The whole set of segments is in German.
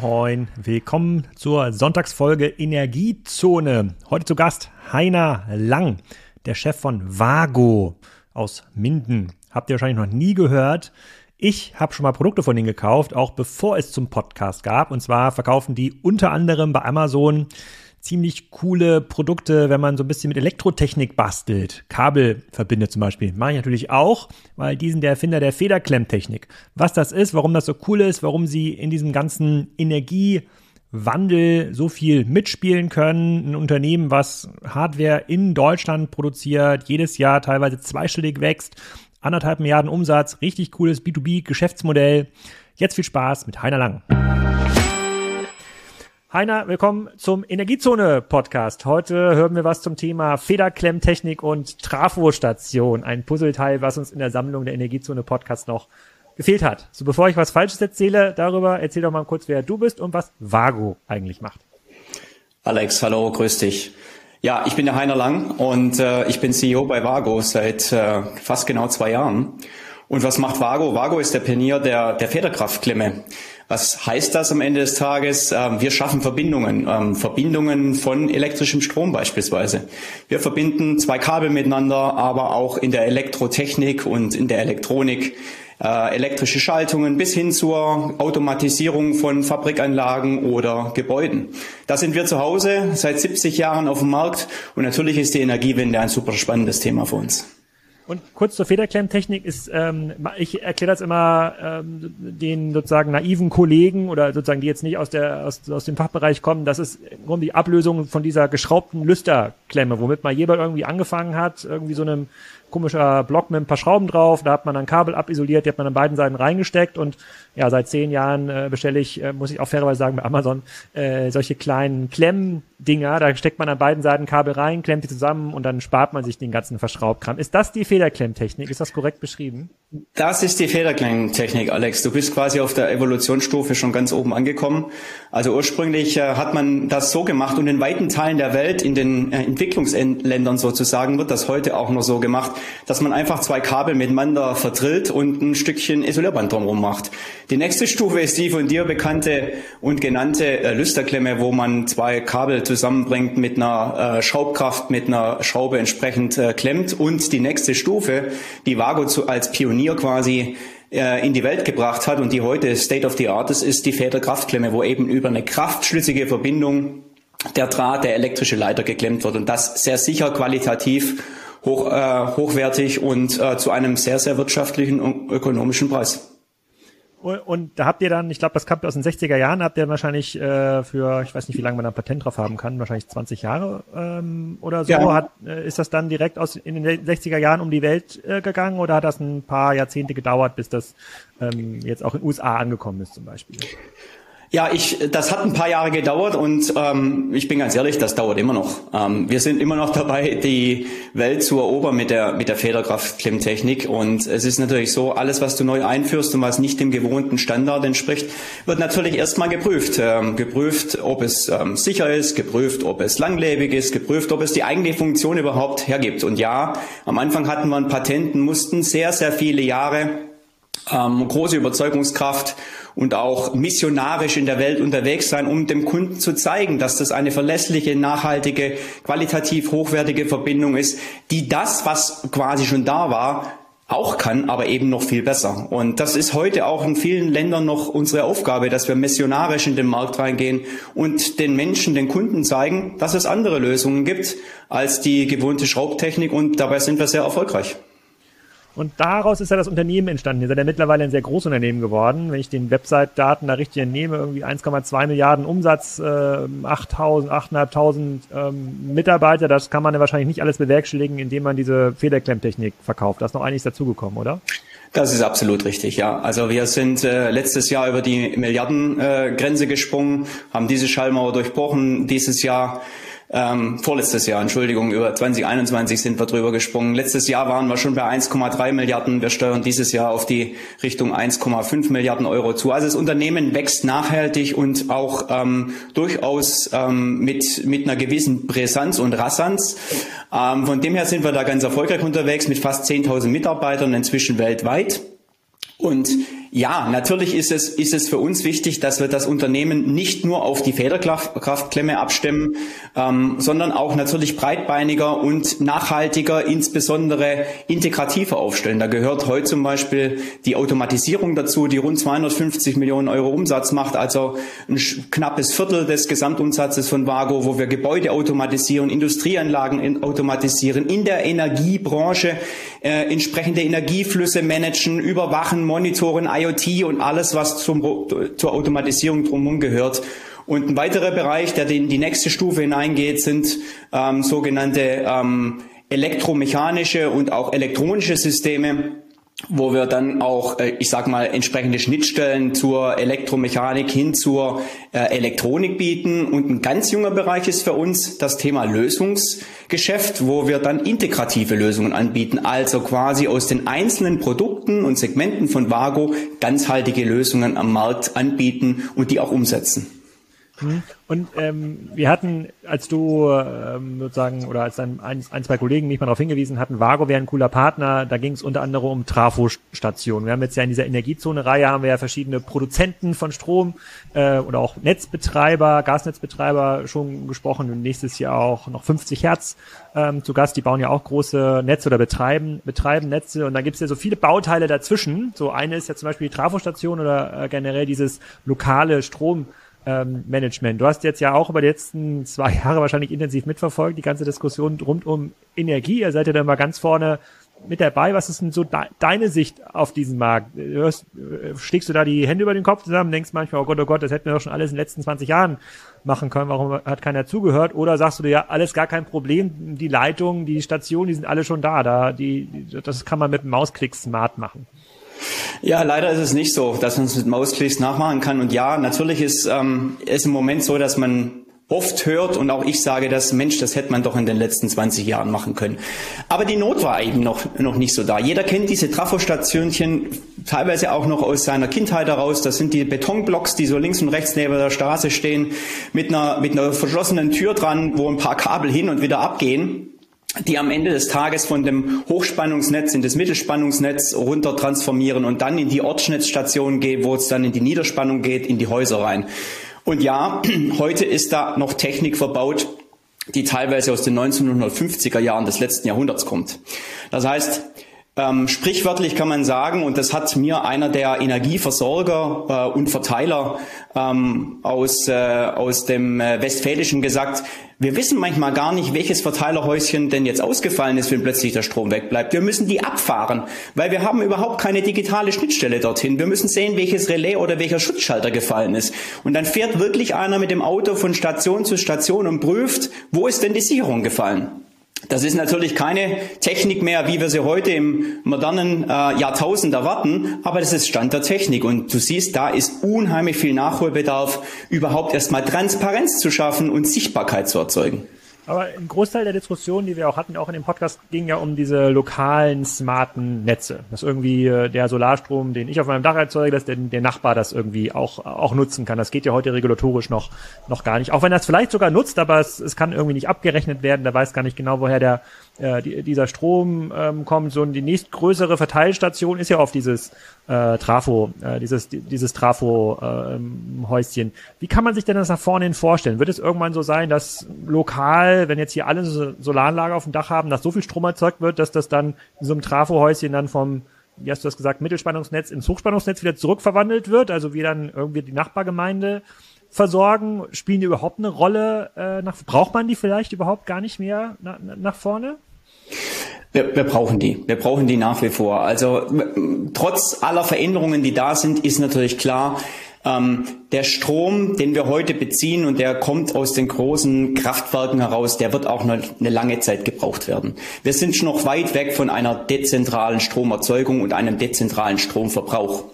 Moin, willkommen zur Sonntagsfolge Energiezone. Heute zu Gast Heiner Lang, der Chef von Vago aus Minden. Habt ihr wahrscheinlich noch nie gehört. Ich habe schon mal Produkte von denen gekauft, auch bevor es zum Podcast gab. Und zwar verkaufen die unter anderem bei Amazon ziemlich coole Produkte, wenn man so ein bisschen mit Elektrotechnik bastelt. Kabel verbindet zum Beispiel. Mache ich natürlich auch, weil die sind der Erfinder der Federklemmtechnik. Was das ist, warum das so cool ist, warum sie in diesem ganzen Energiewandel so viel mitspielen können. Ein Unternehmen, was Hardware in Deutschland produziert, jedes Jahr teilweise zweistellig wächst. Anderthalb Milliarden Umsatz, richtig cooles B2B-Geschäftsmodell. Jetzt viel Spaß mit Heiner Lang. Heiner, willkommen zum Energiezone-Podcast. Heute hören wir was zum Thema Federklemmtechnik und Trafostation. Ein Puzzleteil, was uns in der Sammlung der Energiezone-Podcast noch gefehlt hat. So, bevor ich was Falsches erzähle darüber, erzähl doch mal kurz, wer du bist und was Vago eigentlich macht. Alex, hallo, grüß dich. Ja, ich bin der Heiner Lang und äh, ich bin CEO bei Vago seit äh, fast genau zwei Jahren. Und was macht Vago? Vago ist der Pionier der, der Federkraftklemme. Was heißt das am Ende des Tages? Ähm, wir schaffen Verbindungen, ähm, Verbindungen von elektrischem Strom beispielsweise. Wir verbinden zwei Kabel miteinander, aber auch in der Elektrotechnik und in der Elektronik äh, elektrische Schaltungen bis hin zur Automatisierung von Fabrikanlagen oder Gebäuden. Da sind wir zu Hause seit 70 Jahren auf dem Markt und natürlich ist die Energiewende ein super spannendes Thema für uns. Und kurz zur Federklemmtechnik ist, ähm, ich erkläre das immer ähm, den sozusagen naiven Kollegen oder sozusagen die jetzt nicht aus der aus, aus dem Fachbereich kommen, das ist im Grunde die Ablösung von dieser geschraubten Lüsterklemme, womit mal jemand irgendwie angefangen hat, irgendwie so einem komischer Block mit ein paar Schrauben drauf, da hat man dann Kabel abisoliert, die hat man an beiden Seiten reingesteckt und ja, seit zehn Jahren äh, bestelle ich, äh, muss ich auch fairerweise sagen, bei Amazon äh, solche kleinen Klemmdinger, da steckt man an beiden Seiten Kabel rein, klemmt die zusammen und dann spart man sich den ganzen Verschraubkram. Ist das die Federklemmtechnik? Ist das korrekt beschrieben? Das ist die Federklemmtechnik, Alex. Du bist quasi auf der Evolutionsstufe schon ganz oben angekommen. Also ursprünglich äh, hat man das so gemacht und in weiten Teilen der Welt, in den äh, Entwicklungsländern sozusagen, wird das heute auch noch so gemacht, dass man einfach zwei Kabel miteinander verdrillt und ein Stückchen Isolierband drumherum macht. Die nächste Stufe ist die von dir bekannte und genannte äh, Lüsterklemme, wo man zwei Kabel zusammenbringt mit einer äh, Schraubkraft, mit einer Schraube entsprechend äh, klemmt. Und die nächste Stufe, die Vago zu, als Pionier quasi äh, in die Welt gebracht hat und die heute State of the Art ist, ist die Federkraftklemme, wo eben über eine kraftschlüssige Verbindung der Draht, der elektrische Leiter geklemmt wird und das sehr sicher qualitativ hoch, äh, hochwertig und äh, zu einem sehr, sehr wirtschaftlichen und ökonomischen Preis. Und, und da habt ihr dann, ich glaube, das kommt aus den 60er Jahren, habt ihr wahrscheinlich äh, für, ich weiß nicht, wie lange man da ein Patent drauf haben kann, wahrscheinlich 20 Jahre ähm, oder so. Ja. Hat, äh, ist das dann direkt aus in den 60er Jahren um die Welt äh, gegangen oder hat das ein paar Jahrzehnte gedauert, bis das ähm, jetzt auch in den USA angekommen ist zum Beispiel? Ja, ich, das hat ein paar Jahre gedauert und ähm, ich bin ganz ehrlich, das dauert immer noch. Ähm, wir sind immer noch dabei, die Welt zu erobern mit der mit der Federkraft-Klemmtechnik und es ist natürlich so, alles, was du neu einführst und was nicht dem gewohnten Standard entspricht, wird natürlich erstmal geprüft. Ähm, geprüft, ob es ähm, sicher ist, geprüft, ob es langlebig ist, geprüft, ob es die eigene Funktion überhaupt hergibt. Und ja, am Anfang hatten wir ein Patent, mussten sehr, sehr viele Jahre ähm, große Überzeugungskraft und auch missionarisch in der Welt unterwegs sein, um dem Kunden zu zeigen, dass das eine verlässliche, nachhaltige, qualitativ hochwertige Verbindung ist, die das, was quasi schon da war, auch kann, aber eben noch viel besser. Und das ist heute auch in vielen Ländern noch unsere Aufgabe, dass wir missionarisch in den Markt reingehen und den Menschen, den Kunden zeigen, dass es andere Lösungen gibt als die gewohnte Schraubtechnik und dabei sind wir sehr erfolgreich. Und daraus ist ja das Unternehmen entstanden. Ihr seid ja mittlerweile ein sehr großes Unternehmen geworden. Wenn ich den Website-Daten da richtig entnehme, irgendwie 1,2 Milliarden Umsatz, äh, 8.000, 8.500 ähm, Mitarbeiter, das kann man ja wahrscheinlich nicht alles bewerkstelligen, indem man diese Federklemmtechnik verkauft. Da ist noch einiges dazugekommen, oder? Das ist absolut richtig, ja. Also wir sind äh, letztes Jahr über die Milliardengrenze äh, gesprungen, haben diese Schallmauer durchbrochen. Dieses Jahr ähm, vorletztes Jahr, Entschuldigung, über 2021 sind wir drüber gesprungen. Letztes Jahr waren wir schon bei 1,3 Milliarden. Wir steuern dieses Jahr auf die Richtung 1,5 Milliarden Euro zu. Also das Unternehmen wächst nachhaltig und auch ähm, durchaus ähm, mit, mit einer gewissen Brisanz und Rassanz. Ähm, von dem her sind wir da ganz erfolgreich unterwegs mit fast 10.000 Mitarbeitern inzwischen weltweit. Und ja, natürlich ist es, ist es für uns wichtig, dass wir das Unternehmen nicht nur auf die Federkraftklemme abstimmen, ähm, sondern auch natürlich breitbeiniger und nachhaltiger, insbesondere integrativer aufstellen. Da gehört heute zum Beispiel die Automatisierung dazu, die rund 250 Millionen Euro Umsatz macht, also ein knappes Viertel des Gesamtumsatzes von Vago, wo wir Gebäude automatisieren, Industrieanlagen automatisieren, in der Energiebranche äh, entsprechende Energieflüsse managen, überwachen, monitoren, IoT und alles, was zum, zur Automatisierung drumherum gehört. Und ein weiterer Bereich, der in die nächste Stufe hineingeht, sind ähm, sogenannte ähm, elektromechanische und auch elektronische Systeme wo wir dann auch, äh, ich sag mal, entsprechende Schnittstellen zur Elektromechanik hin zur äh, Elektronik bieten. Und ein ganz junger Bereich ist für uns das Thema Lösungsgeschäft, wo wir dann integrative Lösungen anbieten, also quasi aus den einzelnen Produkten und Segmenten von Vago ganzhaltige Lösungen am Markt anbieten und die auch umsetzen. Mhm. Und ähm, wir hatten, als du ähm, sozusagen, oder als ein, ein, zwei Kollegen mich mal darauf hingewiesen hatten, Vago wäre ein cooler Partner, da ging es unter anderem um Trafostationen. Wir haben jetzt ja in dieser Energiezone-Reihe haben wir ja verschiedene Produzenten von Strom äh, oder auch Netzbetreiber, Gasnetzbetreiber schon gesprochen und nächstes Jahr auch noch 50 Hertz ähm, zu Gast. Die bauen ja auch große Netze oder betreiben, betreiben Netze und da gibt es ja so viele Bauteile dazwischen. So eine ist ja zum Beispiel die Trafostation oder äh, generell dieses lokale Strom ähm, Management. Du hast jetzt ja auch über die letzten zwei Jahre wahrscheinlich intensiv mitverfolgt, die ganze Diskussion rund um Energie. Ihr seid ja da mal ganz vorne mit dabei. Was ist denn so de deine Sicht auf diesen Markt? Hörst, äh, schlägst du da die Hände über den Kopf zusammen, denkst manchmal, oh Gott, oh Gott, das hätten wir doch schon alles in den letzten 20 Jahren machen können, warum hat keiner zugehört? Oder sagst du dir, ja, alles gar kein Problem, die Leitungen, die Stationen, die sind alle schon da, da die, das kann man mit einem Mausklick smart machen. Ja, leider ist es nicht so, dass man es mit Mausklicks nachmachen kann. Und ja, natürlich ist ähm, es im Moment so, dass man oft hört und auch ich sage das, Mensch, das hätte man doch in den letzten 20 Jahren machen können. Aber die Not war eben noch, noch nicht so da. Jeder kennt diese Trafostationchen, teilweise auch noch aus seiner Kindheit heraus. Das sind die Betonblocks, die so links und rechts neben der Straße stehen, mit einer, mit einer verschlossenen Tür dran, wo ein paar Kabel hin und wieder abgehen die am Ende des Tages von dem Hochspannungsnetz in das Mittelspannungsnetz runter transformieren und dann in die Ortsnetzstation gehen, wo es dann in die Niederspannung geht, in die Häuser rein. Und ja, heute ist da noch Technik verbaut, die teilweise aus den 1950er Jahren des letzten Jahrhunderts kommt. Das heißt, ähm, sprichwörtlich kann man sagen, und das hat mir einer der Energieversorger äh, und Verteiler ähm, aus, äh, aus dem äh, Westfälischen gesagt, wir wissen manchmal gar nicht, welches Verteilerhäuschen denn jetzt ausgefallen ist, wenn plötzlich der Strom wegbleibt. Wir müssen die abfahren, weil wir haben überhaupt keine digitale Schnittstelle dorthin. Wir müssen sehen, welches Relais oder welcher Schutzschalter gefallen ist. Und dann fährt wirklich einer mit dem Auto von Station zu Station und prüft, wo ist denn die Sicherung gefallen. Das ist natürlich keine Technik mehr, wie wir sie heute im modernen äh, Jahrtausend erwarten, aber das ist Stand der Technik. Und du siehst, da ist unheimlich viel Nachholbedarf, überhaupt erstmal Transparenz zu schaffen und Sichtbarkeit zu erzeugen. Aber ein Großteil der Diskussion, die wir auch hatten, auch in dem Podcast, ging ja um diese lokalen, smarten Netze. Dass irgendwie äh, der Solarstrom, den ich auf meinem Dach erzeuge, dass der, der Nachbar das irgendwie auch, auch nutzen kann. Das geht ja heute regulatorisch noch, noch gar nicht. Auch wenn er es vielleicht sogar nutzt, aber es, es kann irgendwie nicht abgerechnet werden. Der weiß gar nicht genau, woher der, äh, die, dieser Strom ähm, kommt. So die nächstgrößere Verteilstation ist ja auf dieses äh, Trafo, äh, dieses, dieses Trafo-Häuschen. Äh, Wie kann man sich denn das nach vorne hin vorstellen? Wird es irgendwann so sein, dass lokal, wenn jetzt hier alle so Solaranlage auf dem Dach haben, dass so viel Strom erzeugt wird, dass das dann in so einem Trafo-Häuschen dann vom wie hast du das gesagt, Mittelspannungsnetz ins Hochspannungsnetz wieder zurückverwandelt wird, also wie dann irgendwie die Nachbargemeinde versorgen? Spielen die überhaupt eine Rolle? Äh, nach, braucht man die vielleicht überhaupt gar nicht mehr na, nach vorne? Wir, wir brauchen die. Wir brauchen die nach wie vor. Also trotz aller Veränderungen, die da sind, ist natürlich klar, ähm, der Strom, den wir heute beziehen und der kommt aus den großen Kraftwerken heraus, der wird auch noch eine lange Zeit gebraucht werden. Wir sind noch weit weg von einer dezentralen Stromerzeugung und einem dezentralen Stromverbrauch.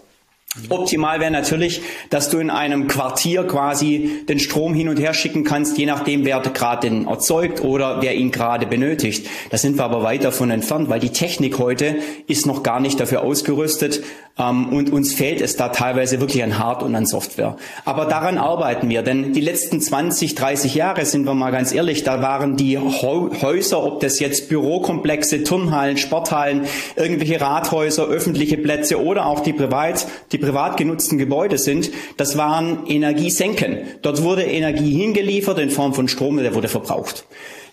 Optimal wäre natürlich, dass du in einem Quartier quasi den Strom hin und her schicken kannst, je nachdem, wer gerade den erzeugt oder wer ihn gerade benötigt. Da sind wir aber weit davon entfernt, weil die Technik heute ist noch gar nicht dafür ausgerüstet und uns fehlt es da teilweise wirklich an Hard- und an Software. Aber daran arbeiten wir, denn die letzten 20, 30 Jahre, sind wir mal ganz ehrlich, da waren die Häuser, ob das jetzt Bürokomplexe, Turnhallen, Sporthallen, irgendwelche Rathäuser, öffentliche Plätze oder auch die Privat, die privat genutzten Gebäude sind, das waren Energiesenken. Dort wurde Energie hingeliefert in Form von Strom, der wurde verbraucht.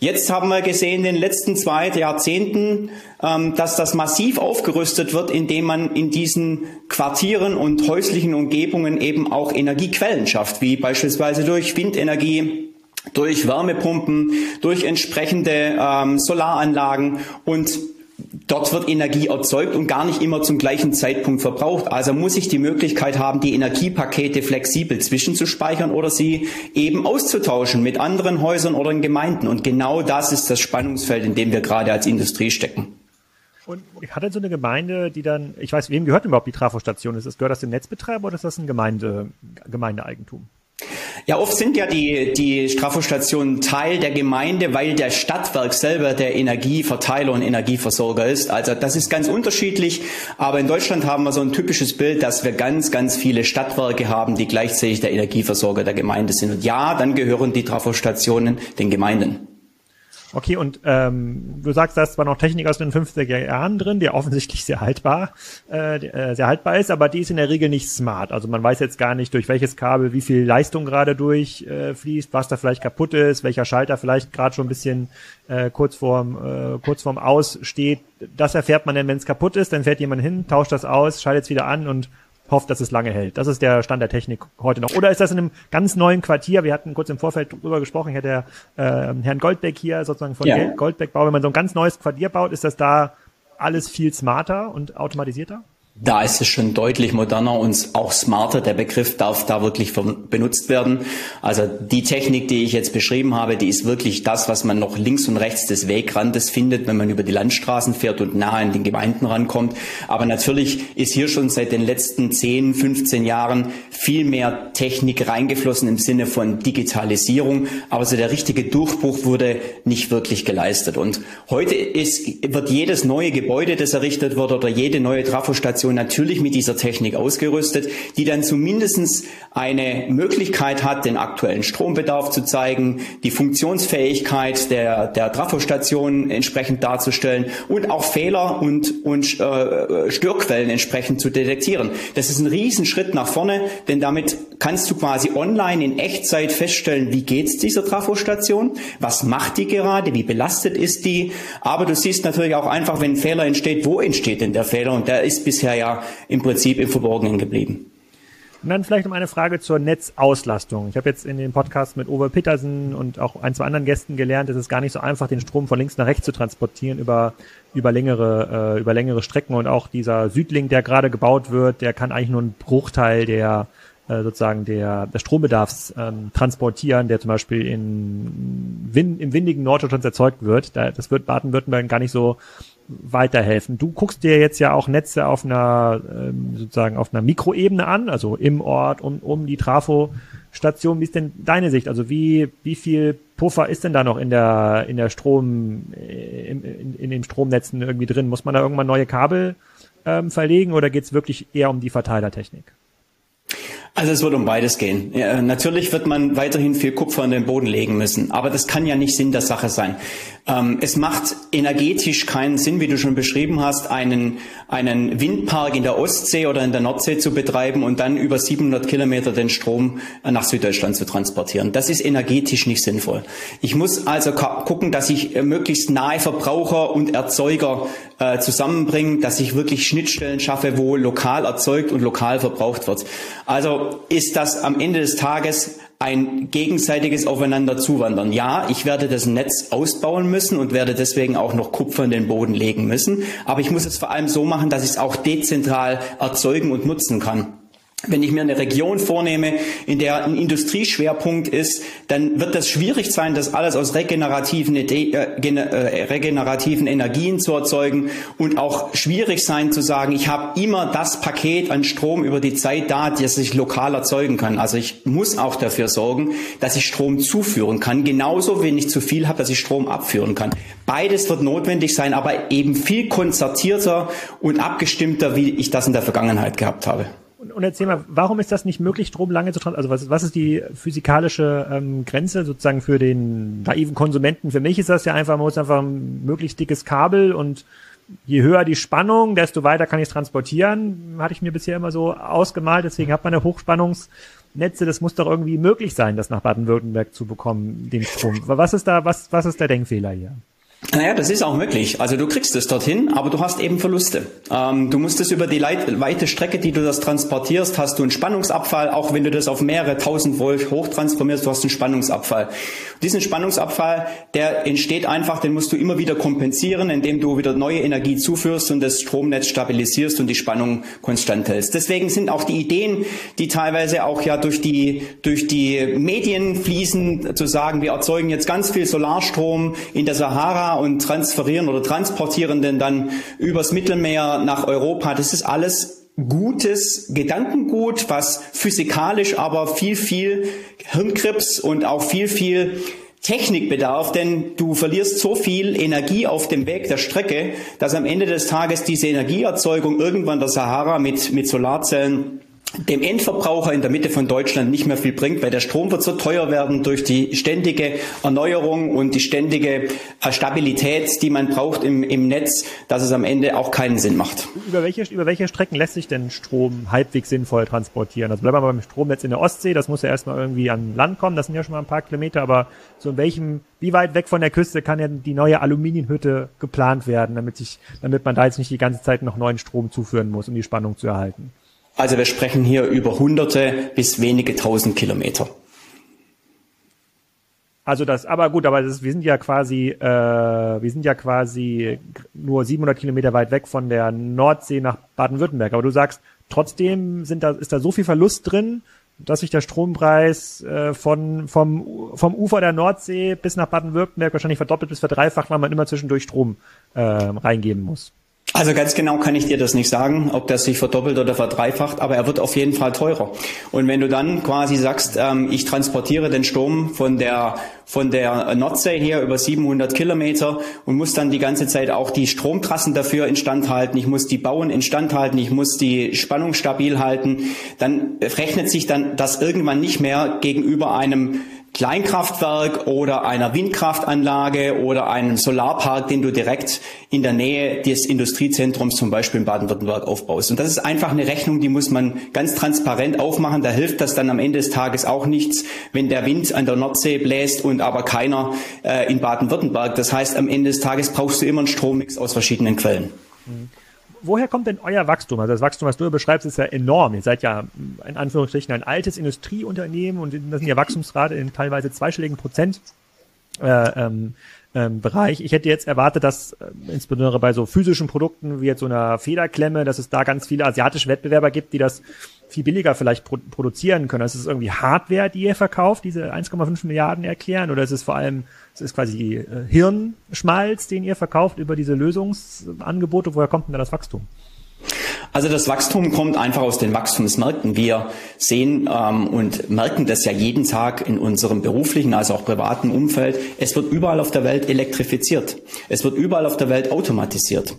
Jetzt haben wir gesehen in den letzten zwei Jahrzehnten, ähm, dass das massiv aufgerüstet wird, indem man in diesen Quartieren und häuslichen Umgebungen eben auch Energiequellen schafft, wie beispielsweise durch Windenergie, durch Wärmepumpen, durch entsprechende ähm, Solaranlagen und dort wird Energie erzeugt und gar nicht immer zum gleichen Zeitpunkt verbraucht. Also muss ich die Möglichkeit haben, die Energiepakete flexibel zwischenzuspeichern oder sie eben auszutauschen mit anderen Häusern oder in Gemeinden. Und genau das ist das Spannungsfeld, in dem wir gerade als Industrie stecken. Und hat denn so eine Gemeinde, die dann, ich weiß, wem gehört überhaupt die Trafostation? Ist das, gehört das dem Netzbetreiber oder ist das ein Gemeinde, Gemeindeeigentum? Ja, oft sind ja die, die Strafostationen Teil der Gemeinde, weil der Stadtwerk selber der Energieverteiler und Energieversorger ist. Also das ist ganz unterschiedlich. Aber in Deutschland haben wir so ein typisches Bild, dass wir ganz, ganz viele Stadtwerke haben, die gleichzeitig der Energieversorger der Gemeinde sind. Und ja, dann gehören die Trafostationen den Gemeinden. Okay, und ähm, du sagst, da ist zwar noch Technik aus den 50er Jahren drin, die offensichtlich sehr haltbar, äh, äh, sehr haltbar ist, aber die ist in der Regel nicht smart. Also man weiß jetzt gar nicht, durch welches Kabel wie viel Leistung gerade durchfließt, äh, was da vielleicht kaputt ist, welcher Schalter vielleicht gerade schon ein bisschen äh, kurz vorm äh, kurz vorm Aus steht. Das erfährt man dann, wenn es kaputt ist, dann fährt jemand hin, tauscht das aus, schaltet es wieder an und hofft, dass es lange hält. Das ist der Stand der Technik heute noch. Oder ist das in einem ganz neuen Quartier? Wir hatten kurz im Vorfeld drüber gesprochen, ich hatte äh, Herrn Goldbeck hier sozusagen von ja. Goldbeck Bau. Wenn man so ein ganz neues Quartier baut, ist das da alles viel smarter und automatisierter? Da ist es schon deutlich moderner und auch smarter. Der Begriff darf da wirklich benutzt werden. Also die Technik, die ich jetzt beschrieben habe, die ist wirklich das, was man noch links und rechts des Wegrandes findet, wenn man über die Landstraßen fährt und nahe in den Gemeinden rankommt. Aber natürlich ist hier schon seit den letzten 10, 15 Jahren viel mehr Technik reingeflossen im Sinne von Digitalisierung. Aber so der richtige Durchbruch wurde nicht wirklich geleistet. Und heute ist, wird jedes neue Gebäude, das errichtet wird oder jede neue Trafostation Applikation natürlich mit dieser Technik ausgerüstet, die dann zumindestens eine Möglichkeit hat, den aktuellen Strombedarf zu zeigen, die Funktionsfähigkeit der, der Trafostation entsprechend darzustellen und auch Fehler und, und äh, Störquellen entsprechend zu detektieren. Das ist ein Riesenschritt nach vorne, denn damit kannst du quasi online in Echtzeit feststellen, wie geht's dieser Trafostation, was macht die gerade, wie belastet ist die, aber du siehst natürlich auch einfach, wenn ein Fehler entsteht, wo entsteht denn der Fehler und der ist bisher ja im Prinzip im Verborgenen geblieben. Und dann vielleicht noch eine Frage zur Netzauslastung. Ich habe jetzt in dem Podcast mit Uwe Petersen und auch ein, zwei anderen Gästen gelernt, es ist gar nicht so einfach, den Strom von links nach rechts zu transportieren über, über längere, äh, über längere Strecken und auch dieser Südlink, der gerade gebaut wird, der kann eigentlich nur einen Bruchteil der, äh, sozusagen der, des Strombedarfs ähm, transportieren, der zum Beispiel in Win im windigen Norddeutschland erzeugt wird. Da, das wird Baden-Württemberg gar nicht so weiterhelfen. Du guckst dir jetzt ja auch Netze auf einer ähm, sozusagen auf einer Mikroebene an, also im Ort um, um die Trafo-Station. Wie ist denn deine Sicht? Also wie wie viel Puffer ist denn da noch in der in der Strom äh, in, in, in den Stromnetzen irgendwie drin? Muss man da irgendwann neue Kabel ähm, verlegen oder geht es wirklich eher um die Verteilertechnik? Also es wird um beides gehen. Ja, natürlich wird man weiterhin viel Kupfer in den Boden legen müssen, aber das kann ja nicht Sinn der Sache sein. Ähm, es macht energetisch keinen Sinn, wie du schon beschrieben hast, einen, einen Windpark in der Ostsee oder in der Nordsee zu betreiben und dann über 700 Kilometer den Strom nach Süddeutschland zu transportieren. Das ist energetisch nicht sinnvoll. Ich muss also gucken, dass ich äh, möglichst nahe Verbraucher und Erzeuger äh, zusammenbringe, dass ich wirklich Schnittstellen schaffe, wo lokal erzeugt und lokal verbraucht wird. Also ist das am Ende des Tages ein gegenseitiges Aufeinander zuwandern. Ja, ich werde das Netz ausbauen müssen und werde deswegen auch noch Kupfer in den Boden legen müssen. Aber ich muss es vor allem so machen, dass ich es auch dezentral erzeugen und nutzen kann. Wenn ich mir eine Region vornehme, in der ein Industrieschwerpunkt ist, dann wird das schwierig sein, das alles aus regenerativen, äh, äh, regenerativen Energien zu erzeugen und auch schwierig sein zu sagen, ich habe immer das Paket an Strom über die Zeit da, das ich lokal erzeugen kann. Also ich muss auch dafür sorgen, dass ich Strom zuführen kann, genauso wenn ich zu viel habe, dass ich Strom abführen kann. Beides wird notwendig sein, aber eben viel konzertierter und abgestimmter, wie ich das in der Vergangenheit gehabt habe. Und, erzähl mal, warum ist das nicht möglich, Strom lange zu transportieren? Also was, was ist die physikalische ähm, Grenze sozusagen für den naiven Konsumenten? Für mich ist das ja einfach, man muss einfach ein möglichst dickes Kabel und je höher die Spannung, desto weiter kann ich es transportieren. Hatte ich mir bisher immer so ausgemalt, deswegen hat man eine Hochspannungsnetze. Das muss doch irgendwie möglich sein, das nach Baden-Württemberg zu bekommen, den Strom. Was ist da, was, was ist der Denkfehler hier? Naja, das ist auch möglich. Also du kriegst es dorthin, aber du hast eben Verluste. Ähm, du musst es über die Leit weite Strecke, die du das transportierst, hast du einen Spannungsabfall. Auch wenn du das auf mehrere tausend Volt hochtransformierst, du hast einen Spannungsabfall. Diesen Spannungsabfall, der entsteht einfach, den musst du immer wieder kompensieren, indem du wieder neue Energie zuführst und das Stromnetz stabilisierst und die Spannung konstant hältst. Deswegen sind auch die Ideen, die teilweise auch ja durch die, durch die Medien fließen, zu sagen, wir erzeugen jetzt ganz viel Solarstrom in der Sahara und transferieren oder transportieren den dann übers Mittelmeer nach Europa. Das ist alles gutes Gedankengut, was physikalisch aber viel, viel Hirnkrips und auch viel, viel Technik bedarf, denn du verlierst so viel Energie auf dem Weg der Strecke, dass am Ende des Tages diese Energieerzeugung irgendwann der Sahara mit, mit Solarzellen dem Endverbraucher in der Mitte von Deutschland nicht mehr viel bringt, weil der Strom wird so teuer werden durch die ständige Erneuerung und die ständige äh, Stabilität, die man braucht im, im Netz, dass es am Ende auch keinen Sinn macht. Über welche, über welche Strecken lässt sich denn Strom halbwegs sinnvoll transportieren? Also bleiben wir mal beim Stromnetz in der Ostsee, das muss ja erstmal irgendwie an Land kommen, das sind ja schon mal ein paar Kilometer, aber so in welchem, wie weit weg von der Küste kann ja die neue Aluminiumhütte geplant werden, damit sich, damit man da jetzt nicht die ganze Zeit noch neuen Strom zuführen muss, um die Spannung zu erhalten? Also wir sprechen hier über hunderte bis wenige tausend Kilometer. Also das, aber gut, aber das, wir sind ja quasi, äh, wir sind ja quasi nur 700 Kilometer weit weg von der Nordsee nach Baden-Württemberg. Aber du sagst, trotzdem sind da, ist da so viel Verlust drin, dass sich der Strompreis äh, von vom vom Ufer der Nordsee bis nach Baden-Württemberg wahrscheinlich verdoppelt bis verdreifacht, weil man immer zwischendurch Strom äh, reingeben muss. Also ganz genau kann ich dir das nicht sagen, ob das sich verdoppelt oder verdreifacht, aber er wird auf jeden Fall teurer. Und wenn du dann quasi sagst, ähm, ich transportiere den Strom von der von der Nordsee her über 700 Kilometer und muss dann die ganze Zeit auch die Stromtrassen dafür instand halten, ich muss die Bauen instand halten, ich muss die Spannung stabil halten, dann rechnet sich dann das irgendwann nicht mehr gegenüber einem Kleinkraftwerk oder einer Windkraftanlage oder einem Solarpark, den du direkt in der Nähe des Industriezentrums zum Beispiel in Baden-Württemberg aufbaust. Und das ist einfach eine Rechnung, die muss man ganz transparent aufmachen. Da hilft das dann am Ende des Tages auch nichts, wenn der Wind an der Nordsee bläst und aber keiner äh, in Baden-Württemberg. Das heißt, am Ende des Tages brauchst du immer einen Strommix aus verschiedenen Quellen. Mhm woher kommt denn euer Wachstum? Also das Wachstum, was du beschreibst, ist ja enorm. Ihr seid ja in Anführungsstrichen ein altes Industrieunternehmen und das sind ja Wachstumsrate in teilweise zweistelligen Prozent. Äh, ähm, ähm, Bereich. Ich hätte jetzt erwartet, dass äh, insbesondere bei so physischen Produkten wie jetzt so einer Federklemme, dass es da ganz viele asiatische Wettbewerber gibt, die das viel billiger vielleicht pro produzieren können. Ist irgendwie Hardware, die ihr verkauft, diese 1,5 Milliarden erklären, oder ist es vor allem, es ist quasi äh, Hirnschmalz, den ihr verkauft über diese Lösungsangebote? Woher kommt denn da das Wachstum? Also das Wachstum kommt einfach aus den Wachstumsmärkten. Wir sehen ähm, und merken das ja jeden Tag in unserem beruflichen, also auch privaten Umfeld. Es wird überall auf der Welt elektrifiziert. Es wird überall auf der Welt automatisiert.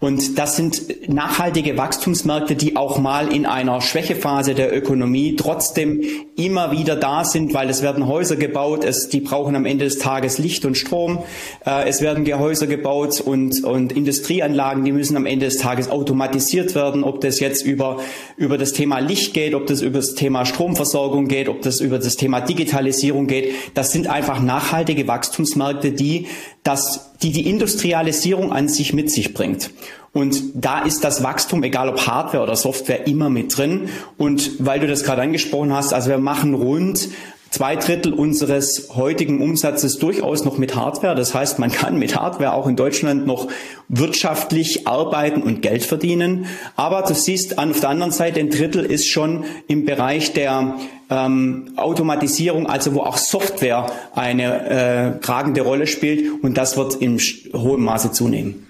Und das sind nachhaltige Wachstumsmärkte, die auch mal in einer Schwächephase der Ökonomie trotzdem immer wieder da sind, weil es werden Häuser gebaut, es, die brauchen am Ende des Tages Licht und Strom, äh, es werden Gehäuser gebaut und, und Industrieanlagen, die müssen am Ende des Tages automatisiert werden, ob das jetzt über, über das Thema Licht geht, ob das über das Thema Stromversorgung geht, ob das über das Thema Digitalisierung geht. Das sind einfach nachhaltige Wachstumsmärkte, die das, die die Industrialisierung an sich mit sich bringt. Und da ist das Wachstum, egal ob Hardware oder Software, immer mit drin. Und weil du das gerade angesprochen hast, also wir machen rund zwei Drittel unseres heutigen Umsatzes durchaus noch mit Hardware. Das heißt, man kann mit Hardware auch in Deutschland noch wirtschaftlich arbeiten und Geld verdienen. Aber du siehst auf der anderen Seite, ein Drittel ist schon im Bereich der ähm, Automatisierung, also wo auch Software eine äh, tragende Rolle spielt und das wird in hohem Maße zunehmen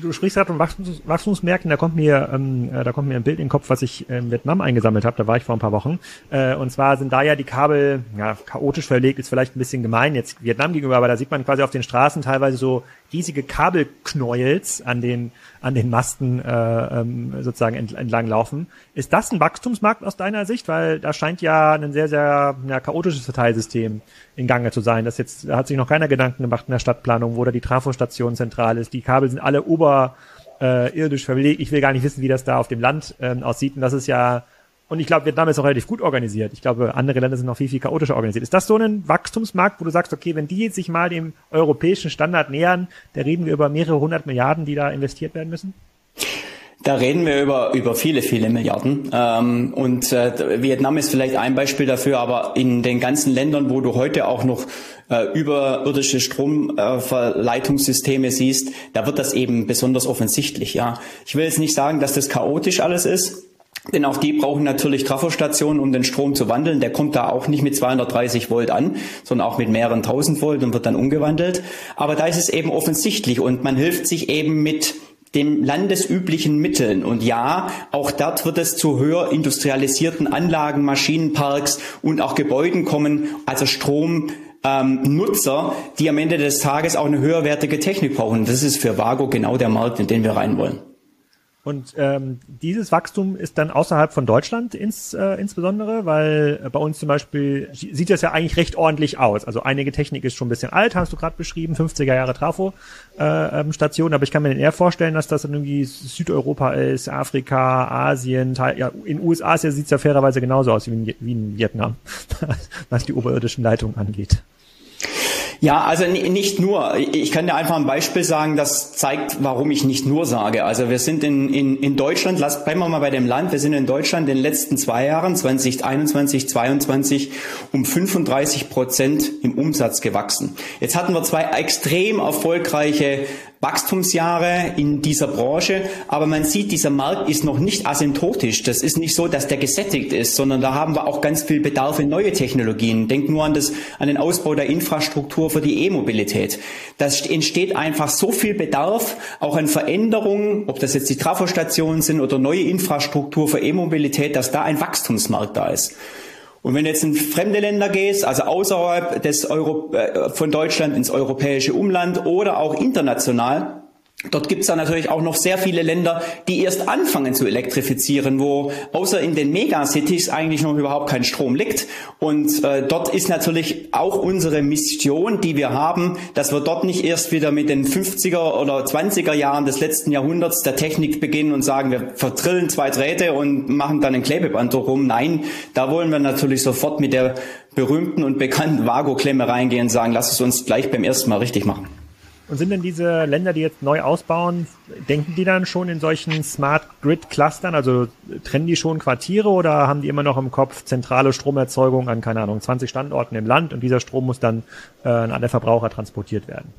du sprichst gerade von Wachstums, Wachstumsmärkten, da kommt mir, ähm, äh, da kommt mir ein Bild in den Kopf, was ich in Vietnam eingesammelt habe, da war ich vor ein paar Wochen. Äh, und zwar sind da ja die Kabel, ja, chaotisch verlegt, ist vielleicht ein bisschen gemein jetzt Vietnam gegenüber, aber da sieht man quasi auf den Straßen teilweise so riesige Kabelknäuels an den, an den Masten äh, ähm, sozusagen entlang laufen. Ist das ein Wachstumsmarkt aus deiner Sicht? Weil da scheint ja ein sehr, sehr ja, chaotisches Verteilsystem in Gange zu sein. Das jetzt da hat sich noch keiner Gedanken gemacht in der Stadtplanung, wo da die Trafostation zentral ist. Die Kabel sind alle oberirdisch äh, verlegt. Ich will gar nicht wissen, wie das da auf dem Land ähm, aussieht. Und das ist ja und ich glaube, Vietnam ist auch relativ gut organisiert. Ich glaube, andere Länder sind noch viel, viel chaotischer organisiert. Ist das so ein Wachstumsmarkt, wo du sagst, okay, wenn die sich mal dem europäischen Standard nähern, da reden wir über mehrere hundert Milliarden, die da investiert werden müssen? Da reden wir über, über viele, viele Milliarden. Ähm, und äh, Vietnam ist vielleicht ein Beispiel dafür, aber in den ganzen Ländern, wo du heute auch noch äh, überirdische Stromverleitungssysteme siehst, da wird das eben besonders offensichtlich. Ja, Ich will jetzt nicht sagen, dass das chaotisch alles ist. Denn auch die brauchen natürlich Trafostationen, um den Strom zu wandeln. Der kommt da auch nicht mit 230 Volt an, sondern auch mit mehreren tausend Volt und wird dann umgewandelt. Aber da ist es eben offensichtlich und man hilft sich eben mit den landesüblichen Mitteln. Und ja, auch dort wird es zu höher industrialisierten Anlagen, Maschinenparks und auch Gebäuden kommen, also Strom. Ähm, Nutzer, die am Ende des Tages auch eine höherwertige Technik brauchen. Das ist für Vago genau der Markt, in den wir rein wollen. Und ähm, dieses Wachstum ist dann außerhalb von Deutschland ins, äh, insbesondere, weil äh, bei uns zum Beispiel sieht das ja eigentlich recht ordentlich aus. Also einige Technik ist schon ein bisschen alt, hast du gerade beschrieben, 50er Jahre Trafo-Station, äh, aber ich kann mir eher vorstellen, dass das dann irgendwie Südeuropa ist, Afrika, Asien, Teil, ja, in USA sieht es ja fairerweise genauso aus wie in, wie in Vietnam, was die oberirdischen Leitungen angeht. Ja, also nicht nur. Ich kann dir einfach ein Beispiel sagen, das zeigt, warum ich nicht nur sage. Also wir sind in, in, in Deutschland, lass, bleiben wir mal bei dem Land, wir sind in Deutschland in den letzten zwei Jahren, 2021, 2022, um 35 Prozent im Umsatz gewachsen. Jetzt hatten wir zwei extrem erfolgreiche Wachstumsjahre in dieser Branche, aber man sieht, dieser Markt ist noch nicht asymptotisch. Das ist nicht so, dass der gesättigt ist, sondern da haben wir auch ganz viel Bedarf in neue Technologien. Denk nur an, das, an den Ausbau der Infrastruktur für die E-Mobilität. Das entsteht einfach so viel Bedarf, auch an Veränderungen, ob das jetzt die Trafostationen sind oder neue Infrastruktur für E-Mobilität, dass da ein Wachstumsmarkt da ist. Und wenn du jetzt in fremde Länder gehst, also außerhalb des Euro, äh, von Deutschland ins europäische Umland oder auch international, Dort gibt es dann natürlich auch noch sehr viele Länder, die erst anfangen zu elektrifizieren, wo außer in den Megacities eigentlich noch überhaupt kein Strom liegt. Und äh, dort ist natürlich auch unsere Mission, die wir haben, dass wir dort nicht erst wieder mit den 50er oder 20er Jahren des letzten Jahrhunderts der Technik beginnen und sagen, wir verdrillen zwei Drähte und machen dann ein Klebeband rum. Nein, da wollen wir natürlich sofort mit der berühmten und bekannten Vago-Klemme reingehen und sagen, lass es uns gleich beim ersten Mal richtig machen. Und sind denn diese Länder, die jetzt neu ausbauen, denken die dann schon in solchen Smart Grid Clustern? Also trennen die schon Quartiere oder haben die immer noch im Kopf zentrale Stromerzeugung an, keine Ahnung, 20 Standorten im Land und dieser Strom muss dann äh, an alle Verbraucher transportiert werden?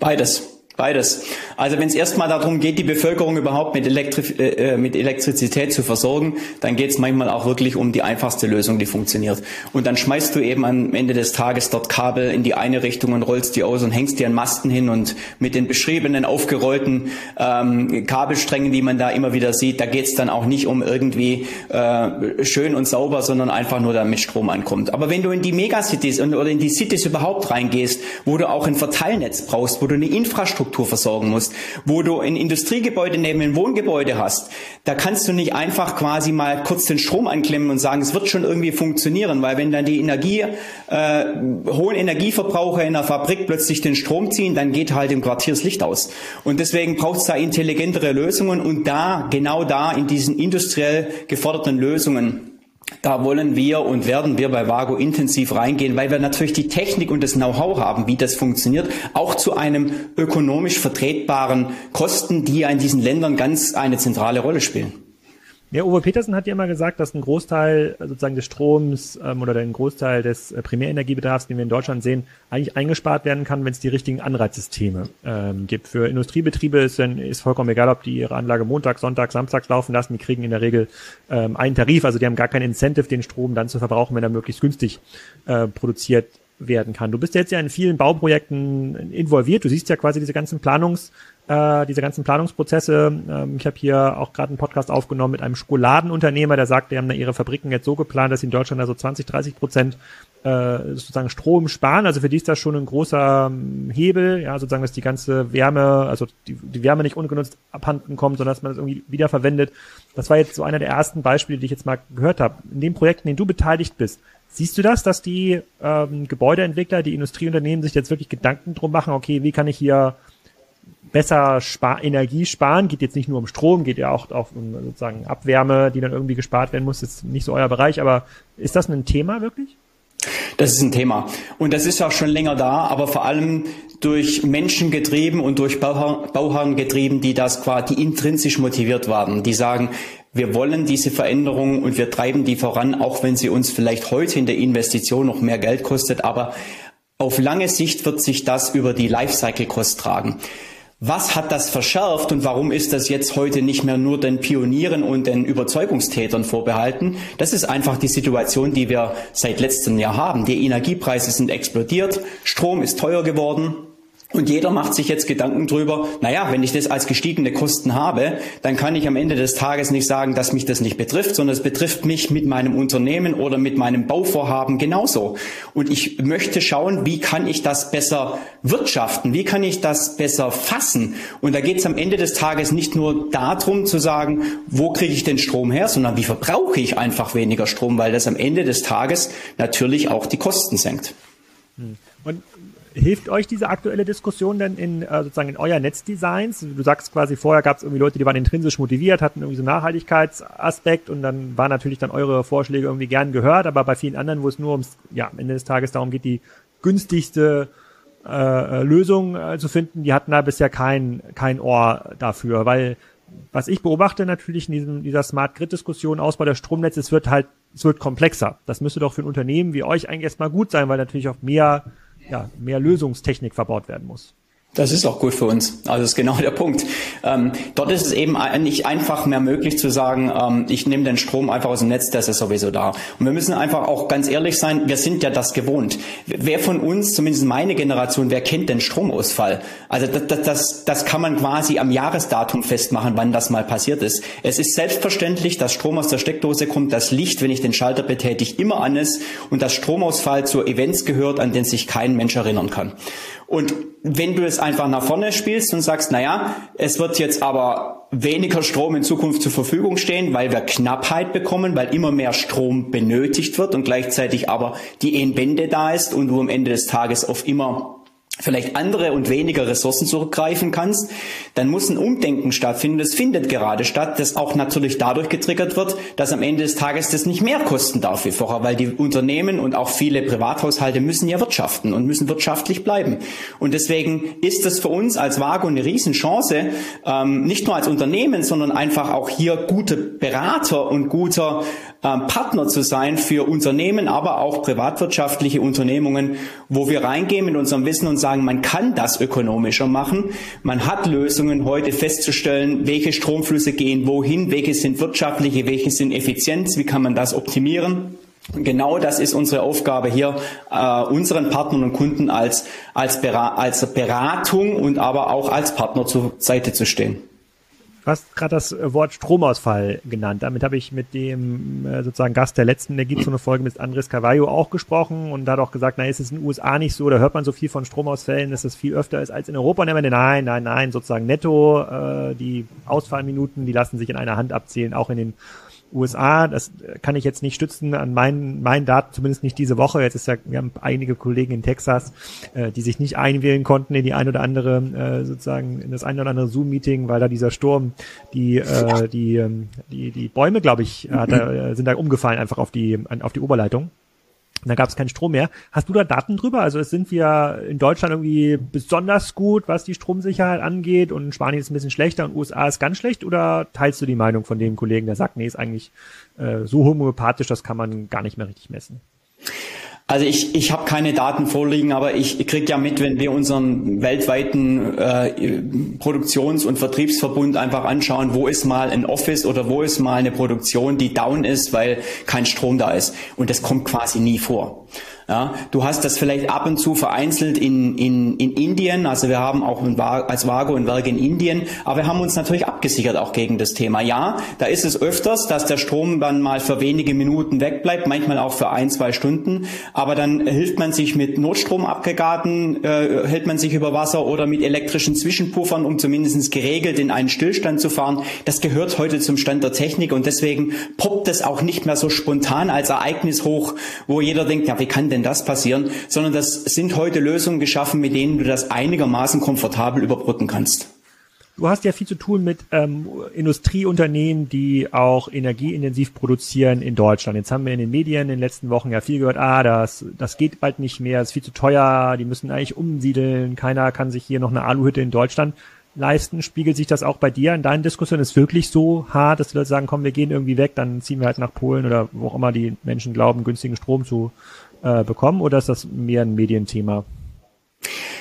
Beides. Beides. Also wenn es erstmal darum geht, die Bevölkerung überhaupt mit, Elektri äh, äh, mit Elektrizität zu versorgen, dann geht es manchmal auch wirklich um die einfachste Lösung, die funktioniert. Und dann schmeißt du eben am Ende des Tages dort Kabel in die eine Richtung und rollst die aus und hängst dir an Masten hin und mit den beschriebenen aufgerollten ähm, Kabelsträngen, die man da immer wieder sieht, da geht es dann auch nicht um irgendwie äh, schön und sauber, sondern einfach nur damit Strom ankommt. Aber wenn du in die Megacities oder in die Cities überhaupt reingehst, wo du auch ein Verteilnetz brauchst, wo du eine Infrastruktur Infrastruktur versorgen musst, wo du ein Industriegebäude neben ein Wohngebäude hast, da kannst du nicht einfach quasi mal kurz den Strom anklemmen und sagen, es wird schon irgendwie funktionieren, weil wenn dann die Energie, äh, hohen Energieverbraucher in der Fabrik plötzlich den Strom ziehen, dann geht halt im Quartier das Licht aus. Und deswegen braucht es da intelligentere Lösungen und da, genau da, in diesen industriell geforderten Lösungen, da wollen wir und werden wir bei Vago intensiv reingehen, weil wir natürlich die Technik und das Know-how haben, wie das funktioniert, auch zu einem ökonomisch vertretbaren Kosten, die ja in diesen Ländern ganz eine zentrale Rolle spielen. Ja, Uwe Petersen hat ja immer gesagt, dass ein Großteil äh, sozusagen des Stroms ähm, oder ein Großteil des äh, Primärenergiebedarfs, den wir in Deutschland sehen, eigentlich eingespart werden kann, wenn es die richtigen Anreizsysteme ähm, gibt. Für Industriebetriebe ist, ist vollkommen egal, ob die ihre Anlage Montag, Sonntag, Samstags laufen lassen. Die kriegen in der Regel ähm, einen Tarif, also die haben gar kein Incentive, den Strom dann zu verbrauchen, wenn er möglichst günstig äh, produziert werden kann. Du bist jetzt ja in vielen Bauprojekten involviert. Du siehst ja quasi diese ganzen Planungs äh, diese ganzen Planungsprozesse. Ähm, ich habe hier auch gerade einen Podcast aufgenommen mit einem Schokoladenunternehmer, der sagt, die haben da ihre Fabriken jetzt so geplant, dass sie in Deutschland da so 20, 30 Prozent äh, sozusagen Strom sparen. Also für die ist das schon ein großer ähm, Hebel, ja, sozusagen, dass die ganze Wärme, also die, die Wärme nicht ungenutzt abhanden kommt, sondern dass man das irgendwie wiederverwendet. Das war jetzt so einer der ersten Beispiele, die ich jetzt mal gehört habe. In den Projekten, in denen du beteiligt bist, Siehst du das, dass die ähm, Gebäudeentwickler, die Industrieunternehmen sich jetzt wirklich Gedanken drum machen, okay, wie kann ich hier besser spar Energie sparen. Geht jetzt nicht nur um Strom, geht ja auch, auch um sozusagen Abwärme, die dann irgendwie gespart werden muss. Ist nicht so euer Bereich, aber ist das ein Thema wirklich? Das ist ein Thema. Und das ist auch schon länger da, aber vor allem durch Menschen getrieben und durch Bauherren getrieben, die das quasi intrinsisch motiviert waren. Die sagen, wir wollen diese Veränderung und wir treiben die voran, auch wenn sie uns vielleicht heute in der Investition noch mehr Geld kostet, aber auf lange Sicht wird sich das über die Lifecycle-Kost tragen. Was hat das verschärft und warum ist das jetzt heute nicht mehr nur den Pionieren und den Überzeugungstätern vorbehalten? Das ist einfach die Situation, die wir seit letztem Jahr haben. Die Energiepreise sind explodiert, Strom ist teuer geworden, und jeder macht sich jetzt Gedanken drüber, naja, wenn ich das als gestiegene Kosten habe, dann kann ich am Ende des Tages nicht sagen, dass mich das nicht betrifft, sondern es betrifft mich mit meinem Unternehmen oder mit meinem Bauvorhaben genauso. Und ich möchte schauen, wie kann ich das besser wirtschaften, wie kann ich das besser fassen. Und da geht es am Ende des Tages nicht nur darum zu sagen, wo kriege ich den Strom her, sondern wie verbrauche ich einfach weniger Strom, weil das am Ende des Tages natürlich auch die Kosten senkt. Hm. Und hilft euch diese aktuelle Diskussion denn in äh, sozusagen in euer Netzdesigns? Du sagst quasi, vorher gab es irgendwie Leute, die waren intrinsisch motiviert, hatten irgendwie so einen Nachhaltigkeitsaspekt und dann waren natürlich dann eure Vorschläge irgendwie gern gehört, aber bei vielen anderen, wo es nur ums, ja, am Ende des Tages darum geht, die günstigste äh, äh Lösung äh, zu finden, die hatten da bisher kein, kein Ohr dafür, weil was ich beobachte natürlich in diesem, dieser Smart Grid Diskussion, Ausbau der Stromnetze, es wird halt, es wird komplexer. Das müsste doch für ein Unternehmen wie euch eigentlich erstmal gut sein, weil natürlich auch mehr ja, mehr Lösungstechnik verbaut werden muss. Das ist auch gut für uns. Also das ist genau der Punkt. Ähm, dort ist es eben nicht einfach mehr möglich zu sagen, ähm, ich nehme den Strom einfach aus dem Netz, das ist sowieso da. Und wir müssen einfach auch ganz ehrlich sein, wir sind ja das gewohnt. Wer von uns, zumindest meine Generation, wer kennt den Stromausfall? Also das, das, das kann man quasi am Jahresdatum festmachen, wann das mal passiert ist. Es ist selbstverständlich, dass Strom aus der Steckdose kommt, das Licht, wenn ich den Schalter betätige, immer an ist und dass Stromausfall zu Events gehört, an den sich kein Mensch erinnern kann. Und wenn du es einfach nach vorne spielst und sagst, naja, es wird jetzt aber weniger Strom in Zukunft zur Verfügung stehen, weil wir Knappheit bekommen, weil immer mehr Strom benötigt wird und gleichzeitig aber die Entwende da ist und du am Ende des Tages auf immer vielleicht andere und weniger Ressourcen zurückgreifen kannst, dann muss ein Umdenken stattfinden. Das findet gerade statt, das auch natürlich dadurch getriggert wird, dass am Ende des Tages das nicht mehr kosten darf wie vorher, weil die Unternehmen und auch viele Privathaushalte müssen ja wirtschaften und müssen wirtschaftlich bleiben. Und deswegen ist das für uns als Vago eine Riesenchance, ähm, nicht nur als Unternehmen, sondern einfach auch hier gute Berater und guter Partner zu sein für Unternehmen, aber auch privatwirtschaftliche Unternehmungen, wo wir reingehen mit unserem Wissen und sagen, man kann das ökonomischer machen. Man hat Lösungen heute festzustellen, welche Stromflüsse gehen wohin, welche sind wirtschaftliche, welche sind effizient, wie kann man das optimieren. Genau das ist unsere Aufgabe hier, äh, unseren Partnern und Kunden als, als Beratung und aber auch als Partner zur Seite zu stehen. Du hast gerade das Wort Stromausfall genannt. Damit habe ich mit dem äh, sozusagen Gast der letzten Energiezone-Folge mit Andres Carvalho auch gesprochen und hat auch gesagt, na, ist es in den USA nicht so, da hört man so viel von Stromausfällen, dass das viel öfter ist als in Europa. Und er meinte, nein, nein, nein, sozusagen netto, äh, die Ausfallminuten, die lassen sich in einer Hand abzählen, auch in den USA, das kann ich jetzt nicht stützen an meinen, meinen Daten, zumindest nicht diese Woche. Jetzt ist ja, wir haben einige Kollegen in Texas, äh, die sich nicht einwählen konnten in die ein oder andere, äh, sozusagen in das ein oder andere Zoom-Meeting, weil da dieser Sturm, die, äh, die, ähm, die, die Bäume, glaube ich, hat, äh, sind da umgefallen einfach auf die, auf die Oberleitung. Da gab es keinen Strom mehr. Hast du da Daten drüber? Also sind wir in Deutschland irgendwie besonders gut, was die Stromsicherheit angeht und Spanien ist ein bisschen schlechter und USA ist ganz schlecht oder teilst du die Meinung von dem Kollegen, der sagt, nee, ist eigentlich äh, so homöopathisch, das kann man gar nicht mehr richtig messen? Also ich, ich habe keine Daten vorliegen, aber ich kriege ja mit, wenn wir unseren weltweiten äh, Produktions- und Vertriebsverbund einfach anschauen, wo ist mal ein Office oder wo ist mal eine Produktion, die down ist, weil kein Strom da ist. Und das kommt quasi nie vor. Ja, du hast das vielleicht ab und zu vereinzelt in, in, in Indien. Also wir haben auch als Vago ein Werk in Indien, aber wir haben uns natürlich abgesichert auch gegen das Thema. Ja, da ist es öfters, dass der Strom dann mal für wenige Minuten wegbleibt, manchmal auch für ein, zwei Stunden. Aber dann hilft man sich mit Notstromaggregaten, äh, hält man sich über Wasser oder mit elektrischen Zwischenpuffern, um zumindest geregelt in einen Stillstand zu fahren. Das gehört heute zum Stand der Technik und deswegen poppt es auch nicht mehr so spontan als Ereignis hoch, wo jeder denkt, ja, wie kann denn denn das passieren, sondern das sind heute Lösungen geschaffen, mit denen du das einigermaßen komfortabel überbrücken kannst. Du hast ja viel zu tun mit ähm, Industrieunternehmen, die auch energieintensiv produzieren in Deutschland. Jetzt haben wir in den Medien in den letzten Wochen ja viel gehört, ah, das, das geht bald nicht mehr, ist viel zu teuer, die müssen eigentlich umsiedeln, keiner kann sich hier noch eine Aluhütte in Deutschland leisten. Spiegelt sich das auch bei dir in deinen Diskussionen? Ist wirklich so hart, dass die Leute sagen, komm, wir gehen irgendwie weg, dann ziehen wir halt nach Polen oder wo auch immer die Menschen glauben, günstigen Strom zu äh, bekommen oder ist das mehr ein Medienthema?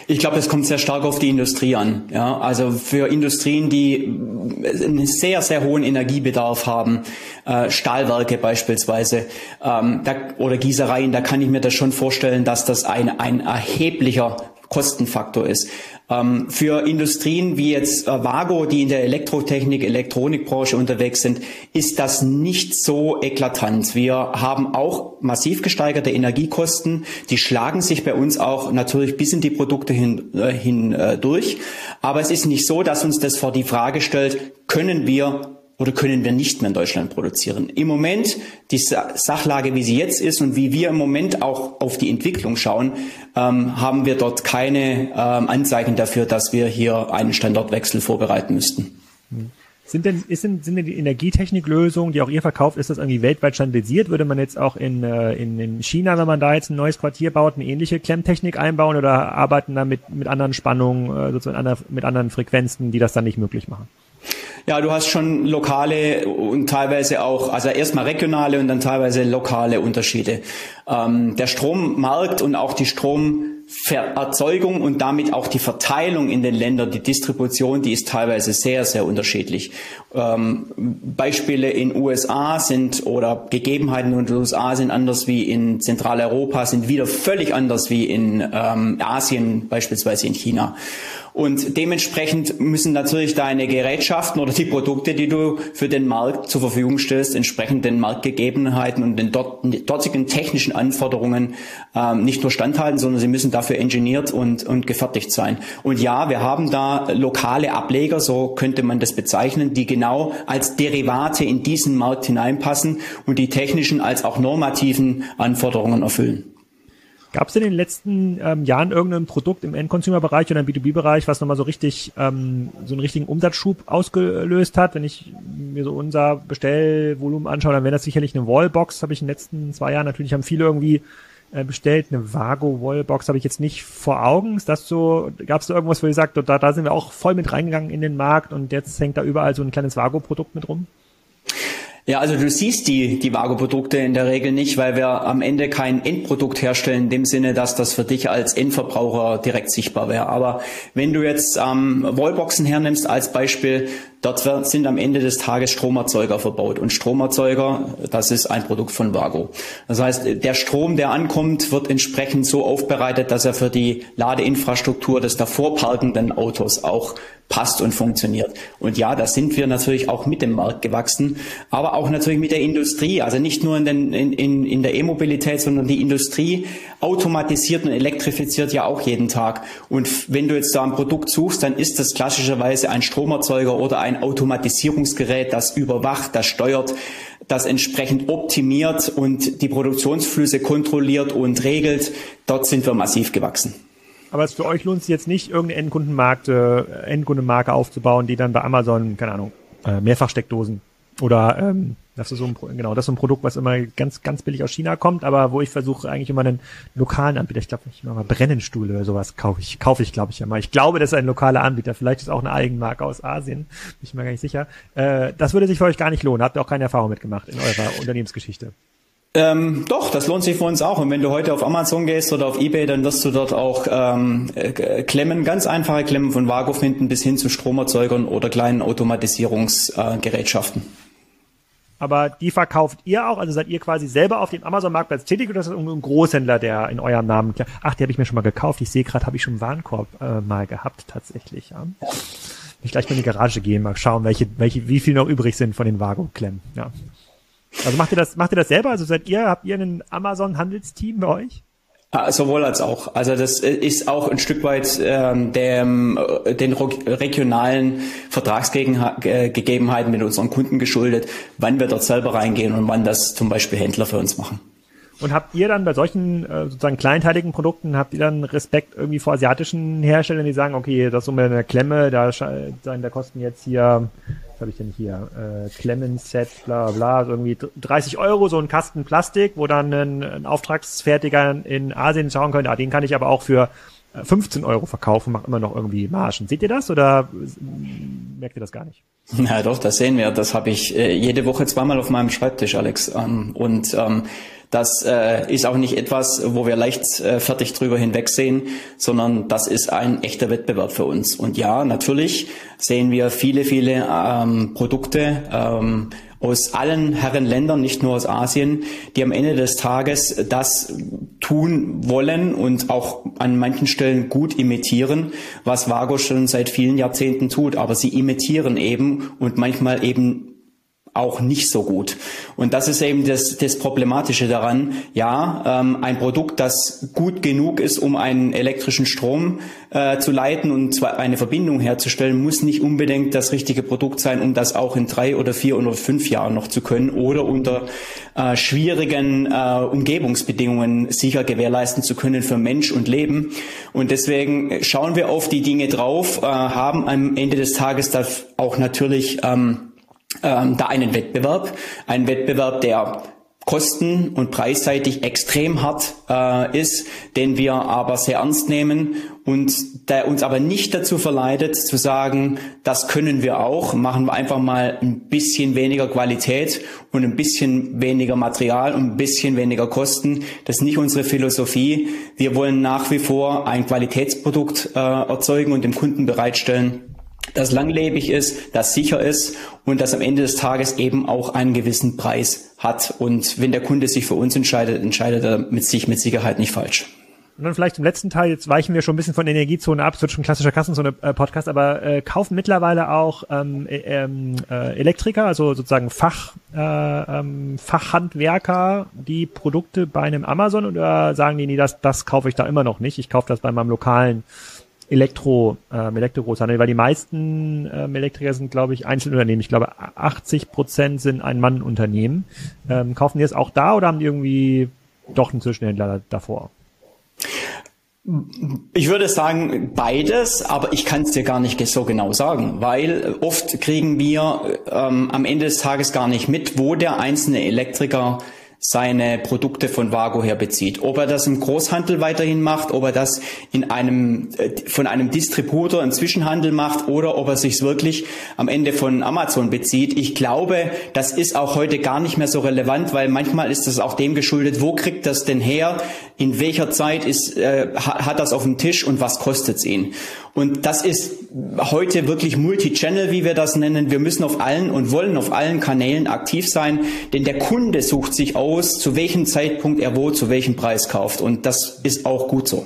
Ich glaube, es kommt sehr stark auf die Industrie an. Ja, also für Industrien, die einen sehr, sehr hohen Energiebedarf haben, äh, Stahlwerke beispielsweise ähm, oder Gießereien, da kann ich mir das schon vorstellen, dass das ein, ein erheblicher Kostenfaktor ist. Ähm, für Industrien wie jetzt äh, Vago, die in der Elektrotechnik, Elektronikbranche unterwegs sind, ist das nicht so eklatant. Wir haben auch massiv gesteigerte Energiekosten. Die schlagen sich bei uns auch natürlich bis in die Produkte hin, äh, hin äh. Aber es ist nicht so, dass uns das vor die Frage stellt, können wir oder können wir nicht mehr in Deutschland produzieren? Im Moment, die Sachlage, wie sie jetzt ist und wie wir im Moment auch auf die Entwicklung schauen, ähm, haben wir dort keine ähm, Anzeichen dafür, dass wir hier einen Standortwechsel vorbereiten müssten. Sind denn, ist sind denn die Energietechniklösungen, die auch ihr verkauft, ist das irgendwie weltweit standardisiert? Würde man jetzt auch in, äh, in, in China, wenn man da jetzt ein neues Quartier baut, eine ähnliche Klemmtechnik einbauen oder arbeiten da mit, mit anderen Spannungen, äh, sozusagen mit anderen Frequenzen, die das dann nicht möglich machen? Ja, du hast schon lokale und teilweise auch, also erstmal regionale und dann teilweise lokale Unterschiede. Ähm, der Strommarkt und auch die Stromerzeugung und damit auch die Verteilung in den Ländern, die Distribution, die ist teilweise sehr, sehr unterschiedlich. Ähm, Beispiele in USA sind oder Gegebenheiten in den USA sind anders wie in Zentraleuropa, sind wieder völlig anders wie in ähm, Asien, beispielsweise in China. Und dementsprechend müssen natürlich deine Gerätschaften oder die Produkte, die du für den Markt zur Verfügung stellst, entsprechend den Marktgegebenheiten und den dort, dortigen technischen Anforderungen ähm, nicht nur standhalten, sondern sie müssen dafür engineert und, und gefertigt sein. Und ja, wir haben da lokale Ableger, so könnte man das bezeichnen, die genau als Derivate in diesen Markt hineinpassen und die technischen als auch normativen Anforderungen erfüllen. Gab es in den letzten ähm, Jahren irgendein Produkt im End-Consumer-Bereich oder im B2B-Bereich, was nochmal so richtig ähm, so einen richtigen Umsatzschub ausgelöst hat? Wenn ich mir so unser Bestellvolumen anschaue, dann wäre das sicherlich eine Wallbox. Habe ich in den letzten zwei Jahren natürlich haben viele irgendwie bestellt. Eine Vago Wallbox habe ich jetzt nicht vor Augen. Ist das so? Gab es da irgendwas, wo ihr sagt, da, da sind wir auch voll mit reingegangen in den Markt und jetzt hängt da überall so ein kleines Vago-Produkt mit rum? Ja, also du siehst die, die Vago-Produkte in der Regel nicht, weil wir am Ende kein Endprodukt herstellen, in dem Sinne, dass das für dich als Endverbraucher direkt sichtbar wäre. Aber wenn du jetzt ähm, Wallboxen hernimmst als Beispiel, dort sind am Ende des Tages Stromerzeuger verbaut. Und Stromerzeuger, das ist ein Produkt von Vago. Das heißt, der Strom, der ankommt, wird entsprechend so aufbereitet, dass er für die Ladeinfrastruktur des davor parkenden Autos auch passt und funktioniert. Und ja, da sind wir natürlich auch mit dem Markt gewachsen, aber auch natürlich mit der Industrie. Also nicht nur in, den, in, in, in der E-Mobilität, sondern die Industrie automatisiert und elektrifiziert ja auch jeden Tag. Und wenn du jetzt da ein Produkt suchst, dann ist das klassischerweise ein Stromerzeuger oder ein Automatisierungsgerät, das überwacht, das steuert, das entsprechend optimiert und die Produktionsflüsse kontrolliert und regelt. Dort sind wir massiv gewachsen. Aber es für euch lohnt sich jetzt nicht, irgendeine Endkundenmarke, äh, Endkundenmarke aufzubauen, die dann bei Amazon, keine Ahnung, äh, Mehrfachsteckdosen Oder ähm, das ist so ein, genau, das ist so ein Produkt, was immer ganz, ganz billig aus China kommt, aber wo ich versuche eigentlich immer einen lokalen Anbieter, ich glaube, ich mal Brennenstuhl oder sowas kaufe ich, kaufe ich, glaube ich ja mal. Ich glaube, das ist ein lokaler Anbieter. Vielleicht ist auch eine Eigenmarke aus Asien, bin ich mir gar nicht sicher. Äh, das würde sich für euch gar nicht lohnen. Habt ihr auch keine Erfahrung mitgemacht in eurer Unternehmensgeschichte? Ähm, doch, das lohnt sich für uns auch. Und wenn du heute auf Amazon gehst oder auf Ebay, dann wirst du dort auch ähm, äh, Klemmen, ganz einfache Klemmen von Vago finden, bis hin zu Stromerzeugern oder kleinen Automatisierungsgerätschaften. Aber die verkauft ihr auch? Also seid ihr quasi selber auf dem Amazon-Marktplatz tätig oder ist das ein Großhändler, der in eurem Namen... Ach, die habe ich mir schon mal gekauft. Ich sehe gerade, habe ich schon einen Warenkorb äh, mal gehabt tatsächlich. Ja. Ich gleich mal in die Garage gehen, mal schauen, welche, welche, wie viel noch übrig sind von den Vago-Klemmen. Ja. Also macht ihr das, macht ihr das selber? Also seid ihr, habt ihr ein Amazon-Handelsteam bei euch? Ah, sowohl als auch. Also das ist auch ein Stück weit ähm, dem, äh, den regionalen Vertragsgegebenheiten mit unseren Kunden geschuldet, wann wir dort selber reingehen und wann das zum Beispiel Händler für uns machen. Und habt ihr dann bei solchen äh, sozusagen kleinteiligen Produkten, habt ihr dann Respekt irgendwie vor asiatischen Herstellern, die sagen, okay, das ist so eine Klemme, da, da kosten jetzt hier was habe ich denn hier? Äh, Klemmen-Set, bla bla, also irgendwie 30 Euro, so ein Kasten Plastik, wo dann ein, ein Auftragsfertiger in Asien schauen könnte, ah, den kann ich aber auch für 15 äh, Euro verkaufen, macht immer noch irgendwie Margen. Seht ihr das oder merkt ihr das gar nicht? Na doch, das sehen wir. Das habe ich äh, jede Woche zweimal auf meinem Schreibtisch, Alex. Ähm, und ähm, das äh, ist auch nicht etwas, wo wir leichtfertig äh, drüber hinwegsehen, sondern das ist ein echter Wettbewerb für uns. Und ja, natürlich sehen wir viele, viele ähm, Produkte ähm, aus allen Herrenländern, nicht nur aus Asien, die am Ende des Tages das tun wollen und auch an manchen Stellen gut imitieren, was Vago schon seit vielen Jahrzehnten tut. Aber sie imitieren eben und manchmal eben auch nicht so gut. Und das ist eben das, das Problematische daran. Ja, ähm, ein Produkt, das gut genug ist, um einen elektrischen Strom äh, zu leiten und zwar eine Verbindung herzustellen, muss nicht unbedingt das richtige Produkt sein, um das auch in drei oder vier oder fünf Jahren noch zu können oder unter äh, schwierigen äh, Umgebungsbedingungen sicher gewährleisten zu können für Mensch und Leben. Und deswegen schauen wir auf die Dinge drauf, äh, haben am Ende des Tages da auch natürlich ähm, ähm, da einen Wettbewerb, einen Wettbewerb, der kosten- und preisseitig extrem hart äh, ist, den wir aber sehr ernst nehmen und der uns aber nicht dazu verleitet zu sagen, das können wir auch, machen wir einfach mal ein bisschen weniger Qualität und ein bisschen weniger Material und ein bisschen weniger Kosten. Das ist nicht unsere Philosophie. Wir wollen nach wie vor ein Qualitätsprodukt äh, erzeugen und dem Kunden bereitstellen das langlebig ist, das sicher ist und das am Ende des Tages eben auch einen gewissen Preis hat. Und wenn der Kunde sich für uns entscheidet, entscheidet er mit sich mit Sicherheit nicht falsch. Und dann vielleicht im letzten Teil, jetzt weichen wir schon ein bisschen von Energiezone ab, es wird schon klassischer Kassenzone-Podcast, aber äh, kaufen mittlerweile auch ähm, äh, ähm, äh, Elektriker, also sozusagen Fach, äh, ähm, Fachhandwerker, die Produkte bei einem Amazon oder sagen die, nee, das, das kaufe ich da immer noch nicht, ich kaufe das bei meinem lokalen Elektro, ähm, Elektrogroßhandel, weil die meisten ähm, Elektriker sind, glaube ich, Einzelunternehmen. Ich glaube, 80 Prozent sind ein Mann-Unternehmen. Ähm, kaufen die es auch da oder haben die irgendwie doch einen Zwischenhändler davor? Ich würde sagen beides, aber ich kann es dir gar nicht so genau sagen, weil oft kriegen wir ähm, am Ende des Tages gar nicht mit, wo der einzelne Elektriker seine Produkte von Vago her bezieht. Ob er das im Großhandel weiterhin macht, ob er das in einem, äh, von einem Distributor im Zwischenhandel macht oder ob er sich wirklich am Ende von Amazon bezieht. Ich glaube, das ist auch heute gar nicht mehr so relevant, weil manchmal ist das auch dem geschuldet, wo kriegt das denn her, in welcher Zeit ist, äh, hat das auf dem Tisch und was kostet es ihn. Und das ist heute wirklich Multi-Channel, wie wir das nennen. Wir müssen auf allen und wollen auf allen Kanälen aktiv sein, denn der Kunde sucht sich aus, zu welchem Zeitpunkt er wo, zu welchem Preis kauft. Und das ist auch gut so.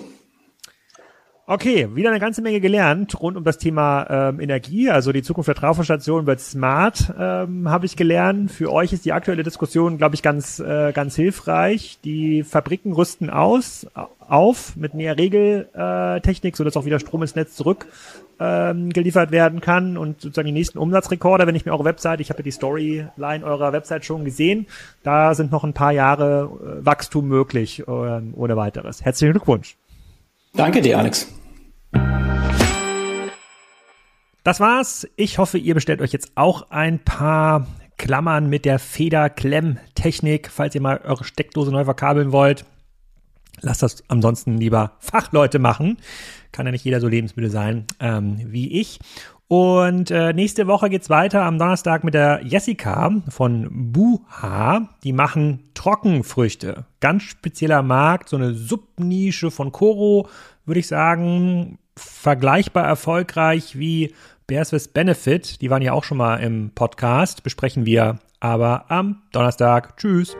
Okay, wieder eine ganze Menge gelernt rund um das Thema ähm, Energie. Also die Zukunft der Trafostation wird smart, ähm, habe ich gelernt. Für euch ist die aktuelle Diskussion, glaube ich, ganz äh, ganz hilfreich. Die Fabriken rüsten aus auf mit mehr Regeltechnik, so dass auch wieder Strom ins Netz zurück ähm, geliefert werden kann und sozusagen die nächsten Umsatzrekorder, wenn ich mir eure Website, ich habe ja die Storyline eurer Website schon gesehen, da sind noch ein paar Jahre äh, Wachstum möglich äh, ohne weiteres. Herzlichen Glückwunsch. Danke dir, Alex. Das war's. Ich hoffe, ihr bestellt euch jetzt auch ein paar Klammern mit der Federklemmtechnik, falls ihr mal eure Steckdose neu verkabeln wollt. Lasst das ansonsten lieber Fachleute machen. Kann ja nicht jeder so Lebensmittel sein ähm, wie ich. Und äh, nächste Woche geht's weiter am Donnerstag mit der Jessica von Buha. Die machen Trockenfrüchte. Ganz spezieller Markt, so eine Subnische von Koro, würde ich sagen. Vergleichbar erfolgreich wie Bears with Benefit. Die waren ja auch schon mal im Podcast. Besprechen wir aber am Donnerstag. Tschüss.